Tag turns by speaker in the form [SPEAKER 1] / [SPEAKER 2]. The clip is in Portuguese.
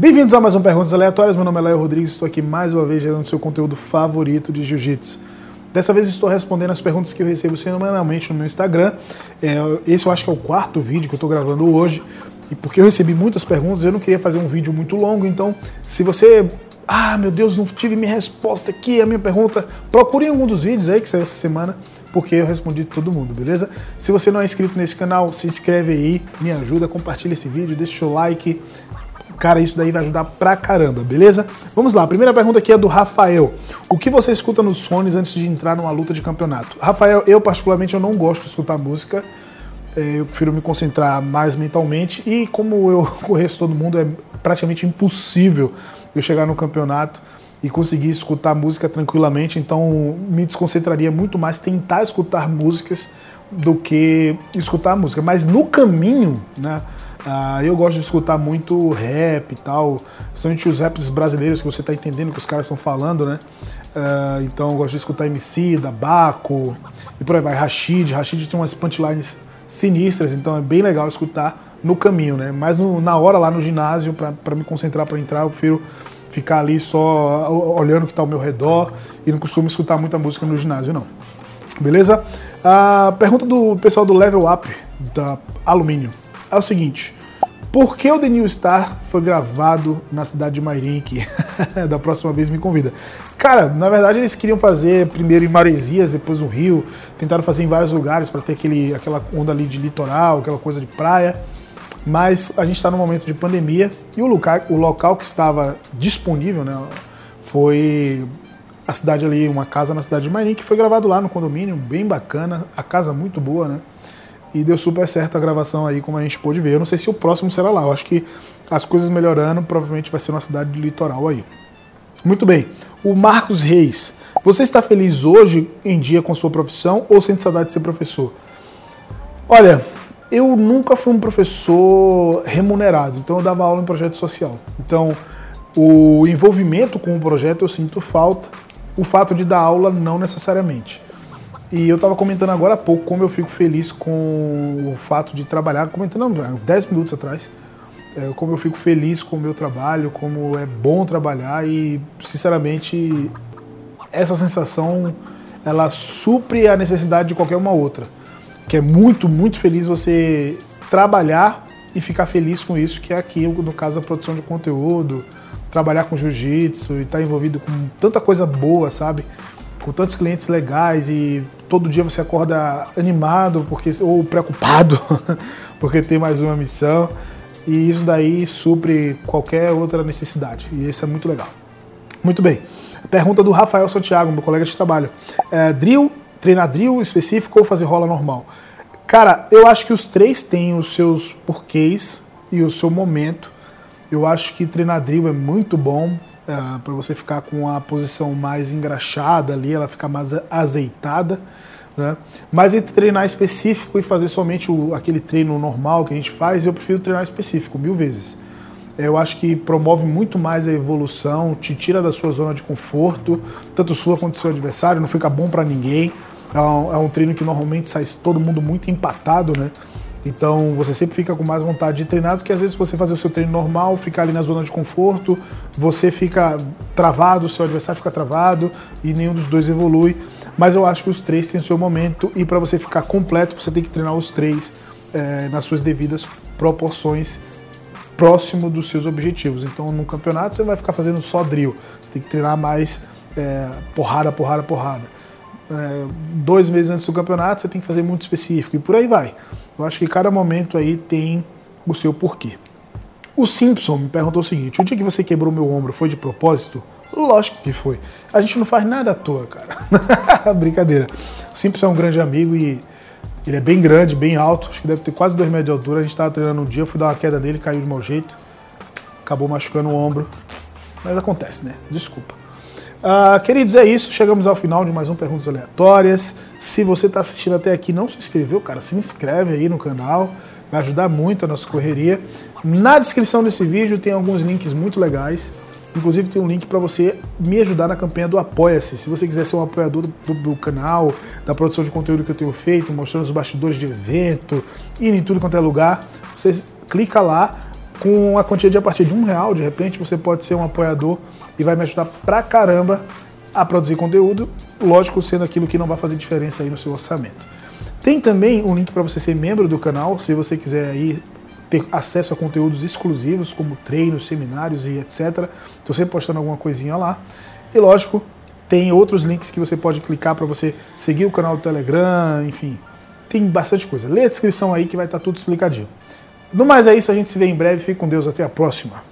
[SPEAKER 1] Bem-vindos a mais um Perguntas Aleatórias. Meu nome é Léo Rodrigues, estou aqui mais uma vez gerando seu conteúdo favorito de jiu-jitsu. Dessa vez estou respondendo as perguntas que eu recebo semanalmente no meu Instagram. É, esse eu acho que é o quarto vídeo que eu estou gravando hoje. E porque eu recebi muitas perguntas, eu não queria fazer um vídeo muito longo. Então, se você. Ah, meu Deus, não tive minha resposta aqui, a minha pergunta. Procure algum dos vídeos aí que saiu essa semana, porque eu respondi todo mundo, beleza? Se você não é inscrito nesse canal, se inscreve aí, me ajuda, compartilha esse vídeo, deixa o like, Cara, isso daí vai ajudar pra caramba, beleza? Vamos lá, a primeira pergunta aqui é do Rafael. O que você escuta nos fones antes de entrar numa luta de campeonato? Rafael, eu particularmente eu não gosto de escutar música. É, eu prefiro me concentrar mais mentalmente e como eu conheço todo mundo, é praticamente impossível eu chegar no campeonato e conseguir escutar música tranquilamente, então me desconcentraria muito mais tentar escutar músicas do que escutar música. Mas no caminho, né? Uh, eu gosto de escutar muito rap e tal, principalmente os raps brasileiros que você está entendendo que os caras estão falando, né? Uh, então eu gosto de escutar MC, da Baco e por aí vai. Rashid, Rashid tem umas punchlines sinistras, então é bem legal escutar no caminho, né? Mas no, na hora lá no ginásio, para me concentrar para entrar, eu prefiro ficar ali só olhando o que está ao meu redor e não costumo escutar muita música no ginásio, não. Beleza? A pergunta do pessoal do Level Up, da Alumínio é o seguinte. Por que o The New Star foi gravado na cidade de Mairink? da próxima vez me convida. Cara, na verdade eles queriam fazer primeiro em Maresias, depois no Rio, tentaram fazer em vários lugares para ter aquele, aquela onda ali de litoral, aquela coisa de praia. Mas a gente está no momento de pandemia e o local, o local que estava disponível né, foi a cidade ali, uma casa na cidade de Mairink, que foi gravado lá no condomínio, bem bacana, a casa muito boa, né? E deu super certo a gravação aí, como a gente pôde ver. Eu não sei se o próximo será lá. Eu acho que as coisas melhorando, provavelmente vai ser uma cidade de litoral aí. Muito bem. O Marcos Reis. Você está feliz hoje em dia com sua profissão ou sente saudade de ser professor? Olha, eu nunca fui um professor remunerado, então eu dava aula em projeto social. Então, o envolvimento com o projeto eu sinto falta, o fato de dar aula não necessariamente. E eu estava comentando agora há pouco como eu fico feliz com o fato de trabalhar, comentando há 10 minutos atrás, é, como eu fico feliz com o meu trabalho, como é bom trabalhar e, sinceramente, essa sensação ela supre a necessidade de qualquer uma outra. Que é muito, muito feliz você trabalhar e ficar feliz com isso, que é aqui, no caso, a produção de conteúdo, trabalhar com jiu-jitsu e estar tá envolvido com tanta coisa boa, sabe? Com tantos clientes legais e todo dia você acorda animado porque ou preocupado porque tem mais uma missão e isso daí supre qualquer outra necessidade e isso é muito legal. Muito bem. Pergunta do Rafael Santiago, meu colega de trabalho. É, drill, treinar drill específico ou fazer rola normal? Cara, eu acho que os três têm os seus porquês e o seu momento. Eu acho que treinar drill é muito bom, é, para você ficar com a posição mais engraxada ali, ela ficar mais azeitada. Né? Mas entre treinar específico e fazer somente o, aquele treino normal que a gente faz, eu prefiro treinar específico mil vezes. Eu acho que promove muito mais a evolução, te tira da sua zona de conforto, tanto sua quanto seu adversário, não fica bom para ninguém. É um, é um, treino que normalmente sai todo mundo muito empatado, né? Então você sempre fica com mais vontade de treinar do que às vezes você fazer o seu treino normal, ficar ali na zona de conforto, você fica travado, o seu adversário fica travado e nenhum dos dois evolui. Mas eu acho que os três têm seu momento e para você ficar completo você tem que treinar os três é, nas suas devidas proporções próximo dos seus objetivos. Então no campeonato você vai ficar fazendo só drill, você tem que treinar mais é, porrada, porrada, porrada. É, dois meses antes do campeonato você tem que fazer muito específico e por aí vai. Eu acho que cada momento aí tem o seu porquê. O Simpson me perguntou o seguinte: o dia que você quebrou meu ombro foi de propósito? Lógico que foi. A gente não faz nada à toa, cara. Brincadeira. O Simpson é um grande amigo e ele é bem grande, bem alto. Acho que deve ter quase 2 metros de altura. A gente estava treinando um dia, fui dar uma queda nele, caiu de mau jeito. Acabou machucando o ombro. Mas acontece, né? Desculpa. Uh, queridos, é isso. Chegamos ao final de mais um Perguntas Aleatórias. Se você está assistindo até aqui não se inscreveu, cara, se inscreve aí no canal. Vai ajudar muito a nossa correria. Na descrição desse vídeo tem alguns links muito legais. Inclusive tem um link para você me ajudar na campanha do Apoia-se. Se você quiser ser um apoiador do, do, canal, da produção de conteúdo que eu tenho feito, mostrando os bastidores de evento, indo em tudo quanto é lugar, você clica lá, Com a quantia de a partir de um real, de repente, você pode ser um apoiador e vai me ajudar pra caramba a produzir conteúdo, lógico, sendo aquilo que não vai fazer diferença aí no seu orçamento. Tem também um link para você ser membro do canal, se você quiser aí ter acesso a conteúdos exclusivos, como treinos, seminários e etc. Estou sempre postando alguma coisinha lá. E lógico, tem outros links que você pode clicar para você seguir o canal do Telegram, enfim. Tem bastante coisa. Lê a descrição aí que vai estar tá tudo explicadinho. No mais é isso, a gente se vê em breve. Fique com Deus, até a próxima.